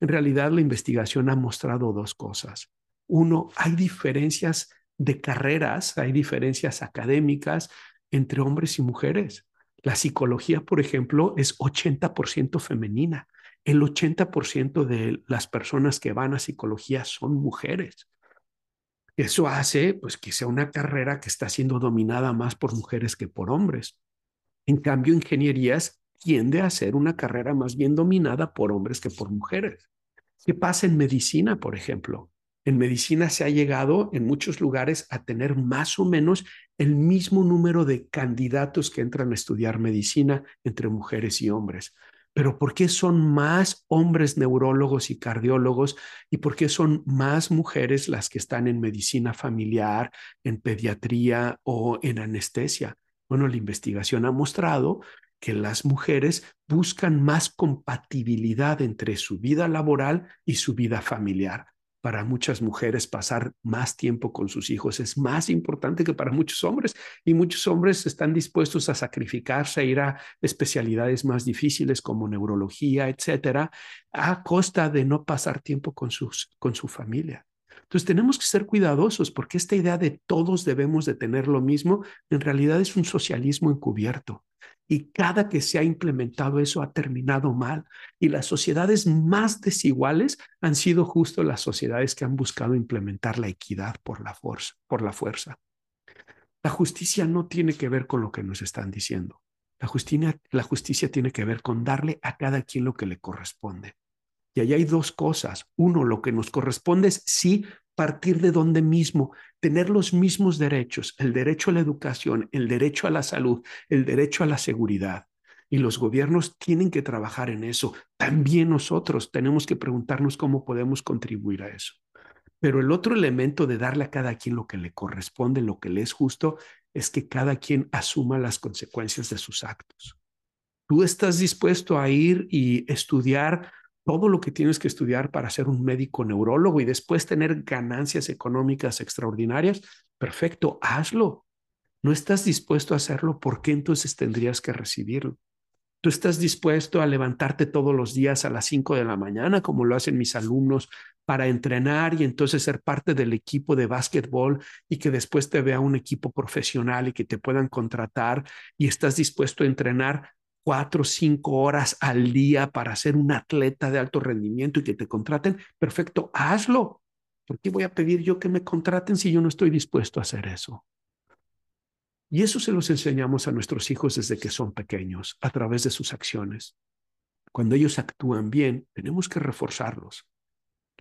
En realidad, la investigación ha mostrado dos cosas. Uno, hay diferencias de carreras, hay diferencias académicas entre hombres y mujeres. La psicología, por ejemplo, es 80% femenina el 80% de las personas que van a psicología son mujeres. Eso hace pues que sea una carrera que está siendo dominada más por mujeres que por hombres. En cambio, ingenierías tiende a ser una carrera más bien dominada por hombres que por mujeres. ¿Qué pasa en medicina, por ejemplo? En medicina se ha llegado en muchos lugares a tener más o menos el mismo número de candidatos que entran a estudiar medicina entre mujeres y hombres pero ¿por qué son más hombres neurólogos y cardiólogos y por qué son más mujeres las que están en medicina familiar, en pediatría o en anestesia? Bueno, la investigación ha mostrado que las mujeres buscan más compatibilidad entre su vida laboral y su vida familiar para muchas mujeres pasar más tiempo con sus hijos es más importante que para muchos hombres y muchos hombres están dispuestos a sacrificarse, a ir a especialidades más difíciles como neurología, etcétera, a costa de no pasar tiempo con, sus, con su familia. Entonces tenemos que ser cuidadosos porque esta idea de todos debemos de tener lo mismo en realidad es un socialismo encubierto y cada que se ha implementado eso ha terminado mal. Y las sociedades más desiguales han sido justo las sociedades que han buscado implementar la equidad por la fuerza. Por la, fuerza. la justicia no tiene que ver con lo que nos están diciendo. La justicia, la justicia tiene que ver con darle a cada quien lo que le corresponde. Y ahí hay dos cosas. Uno, lo que nos corresponde es sí partir de donde mismo, tener los mismos derechos, el derecho a la educación, el derecho a la salud, el derecho a la seguridad. y los gobiernos tienen que trabajar en eso. También nosotros tenemos que preguntarnos cómo podemos contribuir a eso. Pero el otro elemento de darle a cada quien lo que le corresponde, lo que le es justo, es que cada quien asuma las consecuencias de sus actos. Tú estás dispuesto a ir y estudiar todo lo que tienes que estudiar para ser un médico neurólogo y después tener ganancias económicas extraordinarias. Perfecto, hazlo. No estás dispuesto a hacerlo, ¿por qué entonces tendrías que recibirlo? Tú estás dispuesto a levantarte todos los días a las 5 de la mañana, como lo hacen mis alumnos, para entrenar y entonces ser parte del equipo de básquetbol y que después te vea un equipo profesional y que te puedan contratar y estás dispuesto a entrenar cuatro o cinco horas al día para ser un atleta de alto rendimiento y que te contraten, perfecto, hazlo. ¿Por qué voy a pedir yo que me contraten si yo no estoy dispuesto a hacer eso? Y eso se los enseñamos a nuestros hijos desde que son pequeños, a través de sus acciones. Cuando ellos actúan bien, tenemos que reforzarlos.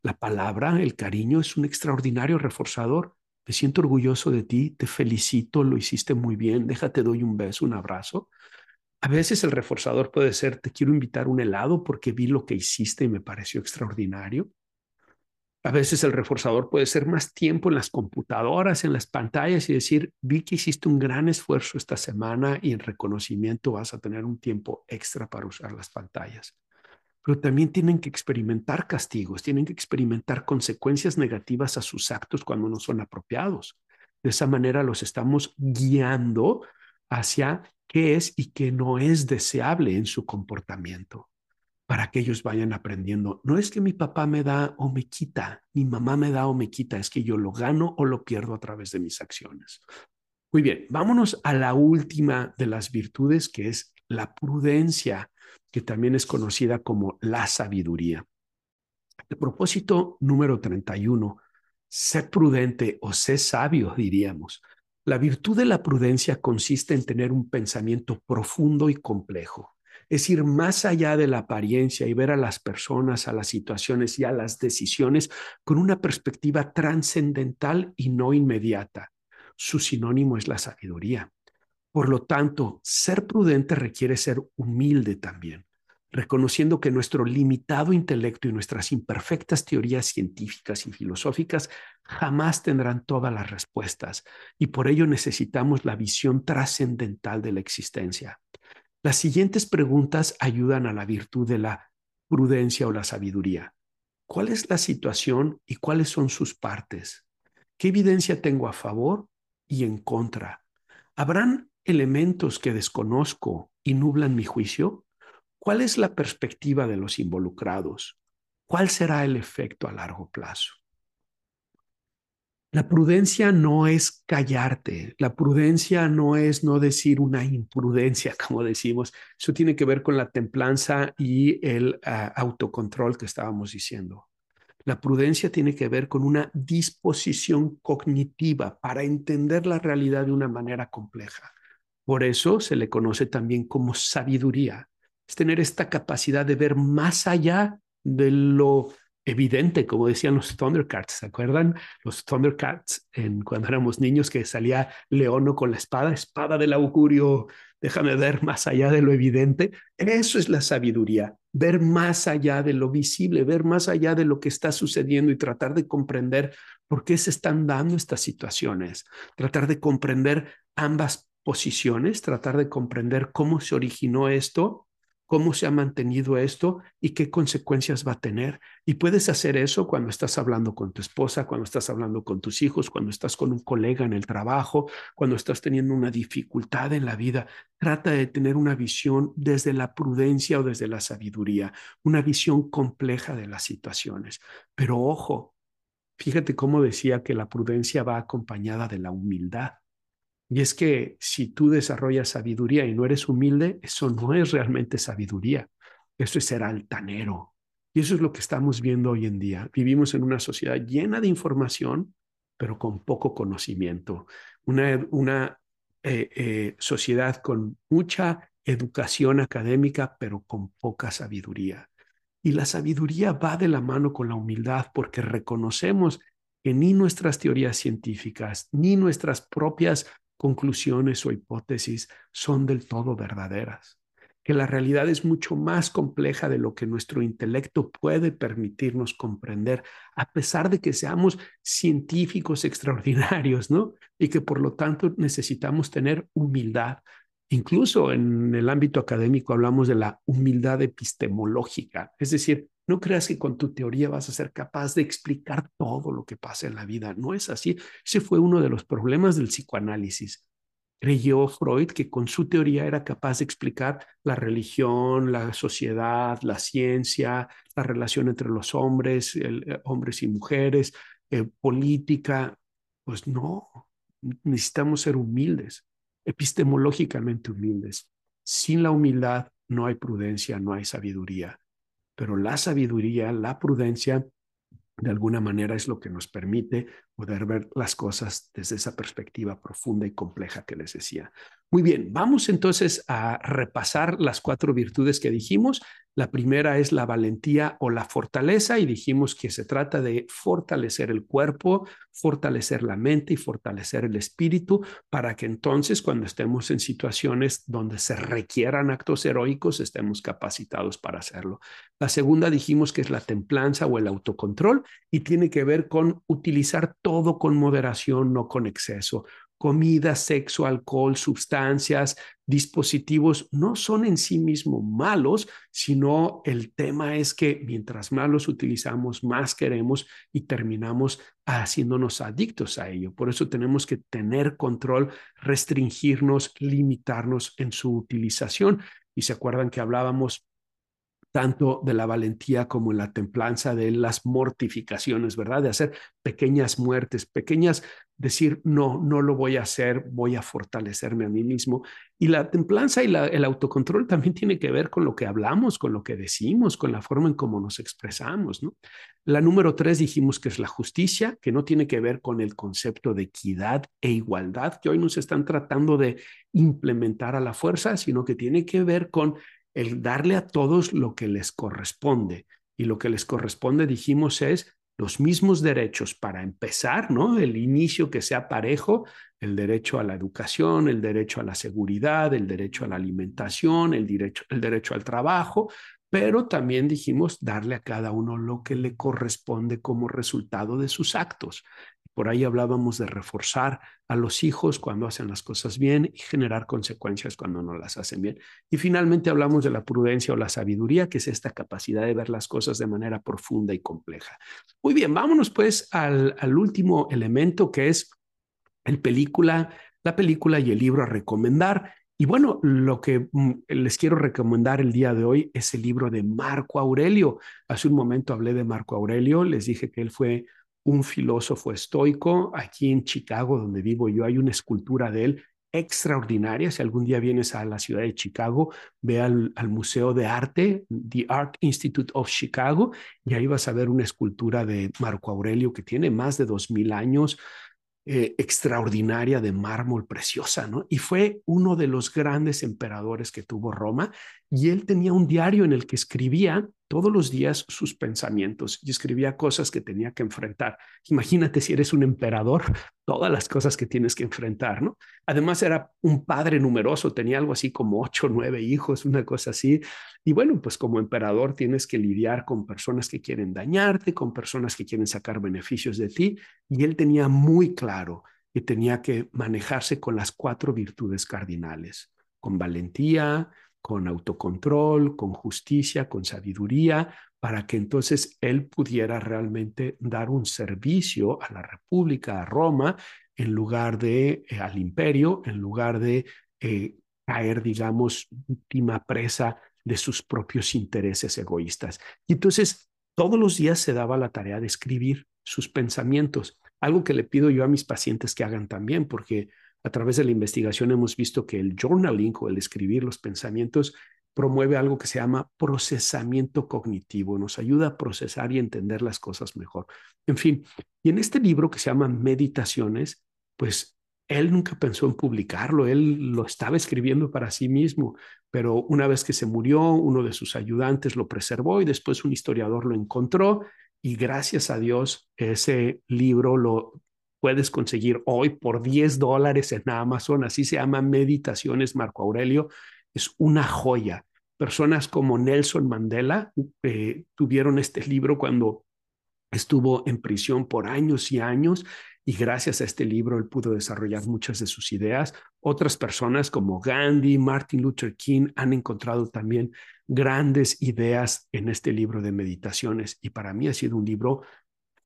La palabra, el cariño, es un extraordinario reforzador. Me siento orgulloso de ti, te felicito, lo hiciste muy bien, déjate, doy un beso, un abrazo. A veces el reforzador puede ser, te quiero invitar un helado porque vi lo que hiciste y me pareció extraordinario. A veces el reforzador puede ser más tiempo en las computadoras, en las pantallas y decir, vi que hiciste un gran esfuerzo esta semana y en reconocimiento vas a tener un tiempo extra para usar las pantallas. Pero también tienen que experimentar castigos, tienen que experimentar consecuencias negativas a sus actos cuando no son apropiados. De esa manera los estamos guiando hacia qué es y qué no es deseable en su comportamiento para que ellos vayan aprendiendo. No es que mi papá me da o me quita, mi mamá me da o me quita, es que yo lo gano o lo pierdo a través de mis acciones. Muy bien, vámonos a la última de las virtudes, que es la prudencia, que también es conocida como la sabiduría. El propósito número 31, sé prudente o sé sabio, diríamos. La virtud de la prudencia consiste en tener un pensamiento profundo y complejo es ir más allá de la apariencia y ver a las personas, a las situaciones y a las decisiones con una perspectiva trascendental y no inmediata. Su sinónimo es la sabiduría. Por lo tanto, ser prudente requiere ser humilde también, reconociendo que nuestro limitado intelecto y nuestras imperfectas teorías científicas y filosóficas jamás tendrán todas las respuestas y por ello necesitamos la visión trascendental de la existencia. Las siguientes preguntas ayudan a la virtud de la prudencia o la sabiduría. ¿Cuál es la situación y cuáles son sus partes? ¿Qué evidencia tengo a favor y en contra? ¿Habrán elementos que desconozco y nublan mi juicio? ¿Cuál es la perspectiva de los involucrados? ¿Cuál será el efecto a largo plazo? La prudencia no es callarte, la prudencia no es no decir una imprudencia, como decimos. Eso tiene que ver con la templanza y el ah, autocontrol que estábamos diciendo. La prudencia tiene que ver con una disposición cognitiva para entender la realidad de una manera compleja. Por eso se le conoce también como sabiduría. Es tener esta capacidad de ver más allá de lo evidente, como decían los Thundercats, ¿se acuerdan? Los Thundercats en, cuando éramos niños que salía Leono con la espada, espada del augurio, déjame ver más allá de lo evidente. Eso es la sabiduría, ver más allá de lo visible, ver más allá de lo que está sucediendo y tratar de comprender por qué se están dando estas situaciones, tratar de comprender ambas posiciones, tratar de comprender cómo se originó esto cómo se ha mantenido esto y qué consecuencias va a tener. Y puedes hacer eso cuando estás hablando con tu esposa, cuando estás hablando con tus hijos, cuando estás con un colega en el trabajo, cuando estás teniendo una dificultad en la vida. Trata de tener una visión desde la prudencia o desde la sabiduría, una visión compleja de las situaciones. Pero ojo, fíjate cómo decía que la prudencia va acompañada de la humildad. Y es que si tú desarrollas sabiduría y no eres humilde, eso no es realmente sabiduría. Eso es ser altanero. Y eso es lo que estamos viendo hoy en día. Vivimos en una sociedad llena de información, pero con poco conocimiento. Una, eh, eh, sociedad con mucha educación académica, pero con poca sabiduría. Y la sabiduría va de la mano con la humildad porque reconocemos que ni nuestras teorías científicas, ni nuestras propias conclusiones o hipótesis son del todo verdaderas. que la realidad es mucho más compleja de lo que nuestro intelecto puede permitirnos comprender, a pesar de que seamos científicos extraordinarios, ¿no? Y que por lo tanto necesitamos tener humildad. Incluso en el ámbito académico hablamos de la humildad epistemológica, es decir, no creas que con tu teoría vas a ser capaz de explicar todo lo que pasa en la vida. No es así. Ese fue uno de los problemas del psicoanálisis. Creyó Freud que con su teoría era capaz de explicar la religión, la sociedad, la ciencia, la relación entre los hombres, eh, hombres y mujeres, eh, política. Pues no, necesitamos ser humildes, epistemológicamente humildes. Sin la humildad no hay prudencia, no hay sabiduría pero la sabiduría, la prudencia, de alguna manera es lo que nos permite poder ver las cosas desde esa perspectiva profunda y compleja que les decía. Muy bien, vamos entonces a repasar las cuatro virtudes que dijimos. La primera es la valentía o la fortaleza y dijimos que se trata de fortalecer el cuerpo, fortalecer la mente y fortalecer el espíritu para que entonces cuando estemos en situaciones donde se requieran actos heroicos estemos capacitados para hacerlo. La segunda dijimos que es la templanza o el autocontrol y tiene que ver con utilizar con moderación, no con exceso comida, sexo, alcohol, sustancias, dispositivos, no son en sí mismos malos, sino el tema es que mientras más los utilizamos, más queremos y terminamos haciéndonos adictos a ello. Por eso tenemos que tener control, restringirnos, limitarnos en su utilización. Y se acuerdan que hablábamos tanto de la valentía como en la templanza, de las mortificaciones, ¿verdad? De hacer pequeñas muertes, pequeñas, decir, no, no lo voy a hacer, voy a fortalecerme a mí mismo. Y la templanza y el autocontrol también tiene que ver con lo que hablamos, con lo que decimos, con la forma en cómo nos expresamos, ¿no? La número tres dijimos que es la justicia, que no tiene que ver con el concepto de equidad e igualdad que hoy nos están tratando de implementar a la fuerza, sino que tiene que ver con el darle a todos lo que les corresponde. Y lo que les corresponde, dijimos, es los mismos derechos para empezar, ¿no? El inicio que sea parejo, el derecho a la educación, el derecho a la seguridad, el derecho a la alimentación, el derecho, el derecho al trabajo, pero también dijimos darle a cada uno lo que le corresponde como resultado de sus actos. Por ahí hablábamos de reforzar a los hijos cuando hacen las cosas bien y generar consecuencias cuando no las hacen bien. Y finalmente hablamos de la prudencia o la sabiduría, que es esta capacidad de ver las cosas de manera profunda y compleja. Muy bien, vámonos pues al, último elemento que es el película, la película y el libro a recomendar. Y bueno, lo que mm, les quiero recomendar el día de hoy es el libro de Marco Aurelio. Hace un momento hablé de Marco Aurelio, les dije que él fue un filósofo estoico. Aquí en Chicago, donde vivo yo, hay una escultura de él extraordinaria. Si algún día vienes a la ciudad de Chicago, ve al, Museo de Arte, The Art Institute of Chicago, y ahí vas a ver una escultura de Marco Aurelio que tiene más de dos mil años, eh, extraordinaria de mármol, preciosa, ¿no? Y fue uno de los grandes emperadores que tuvo Roma, y él tenía un diario en el que escribía todos los días sus pensamientos y escribía cosas que tenía que enfrentar. Imagínate si eres un emperador, todas las cosas que tienes que enfrentar, ¿no? Además era un padre numeroso, tenía algo así como ocho, nueve hijos, una cosa así. Y bueno, pues como emperador tienes que lidiar con personas que quieren dañarte, con personas que quieren sacar beneficios de ti. Y él tenía muy claro que tenía que manejarse con las cuatro virtudes cardinales, con valentía, con autocontrol, con justicia, con sabiduría, para que entonces él pudiera realmente dar un servicio a la República, a Roma, en lugar de eh, al imperio, en lugar de eh, caer, digamos, última presa de sus propios intereses egoístas. Y entonces todos los días se daba la tarea de escribir sus pensamientos, algo que le pido yo a mis pacientes que hagan también, porque a través de la investigación hemos visto que el journaling o el escribir los pensamientos promueve algo que se llama procesamiento cognitivo, nos ayuda a procesar y entender las cosas mejor. En fin, y en este libro que se llama Meditaciones, pues él nunca pensó en publicarlo, él lo estaba escribiendo para sí mismo, pero una vez que se murió, uno de sus ayudantes lo preservó y después un historiador lo encontró y gracias a Dios ese libro lo puedes conseguir hoy por 10 dólares en Amazon, así se llama Meditaciones Marco Aurelio, es una joya. Personas como Nelson Mandela eh, tuvieron este libro cuando estuvo en prisión por años y años y gracias a este libro él pudo desarrollar muchas de sus ideas. Otras personas como Gandhi, Martin Luther King han encontrado también grandes ideas en este libro de meditaciones y para mí ha sido un libro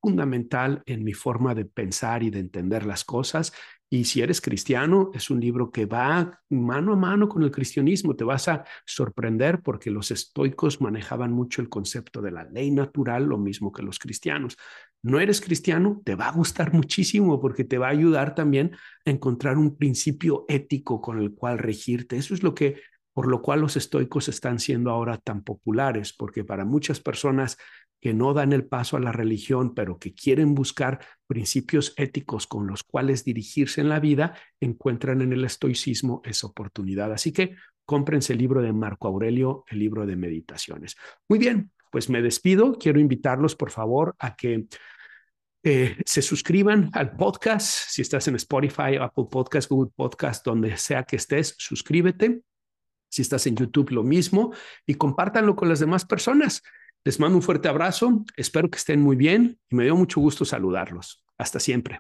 fundamental en mi forma de pensar y de entender las cosas. Y si eres cristiano, es un libro que va mano a mano con el cristianismo. Te vas a sorprender porque los estoicos manejaban mucho el concepto de la ley natural, lo mismo que los cristianos. No eres cristiano, te va a gustar muchísimo porque te va a ayudar también a encontrar un principio ético con el cual regirte. Eso es lo que por lo cual los estoicos están siendo ahora tan populares, porque para muchas personas que no dan el paso a la religión, pero que quieren buscar principios éticos con los cuales dirigirse en la vida, encuentran en el estoicismo esa oportunidad. Así que cómprense el libro de Marco Aurelio, el libro de meditaciones. Muy bien, pues me despido. Quiero invitarlos, por favor, a que eh, se suscriban al podcast. Si estás en Spotify, Apple Podcast, Google Podcast, donde sea que estés, suscríbete. Si estás en YouTube, lo mismo. Y compártanlo con las demás personas. Les mando un fuerte abrazo, espero que estén muy bien y me dio mucho gusto saludarlos. Hasta siempre.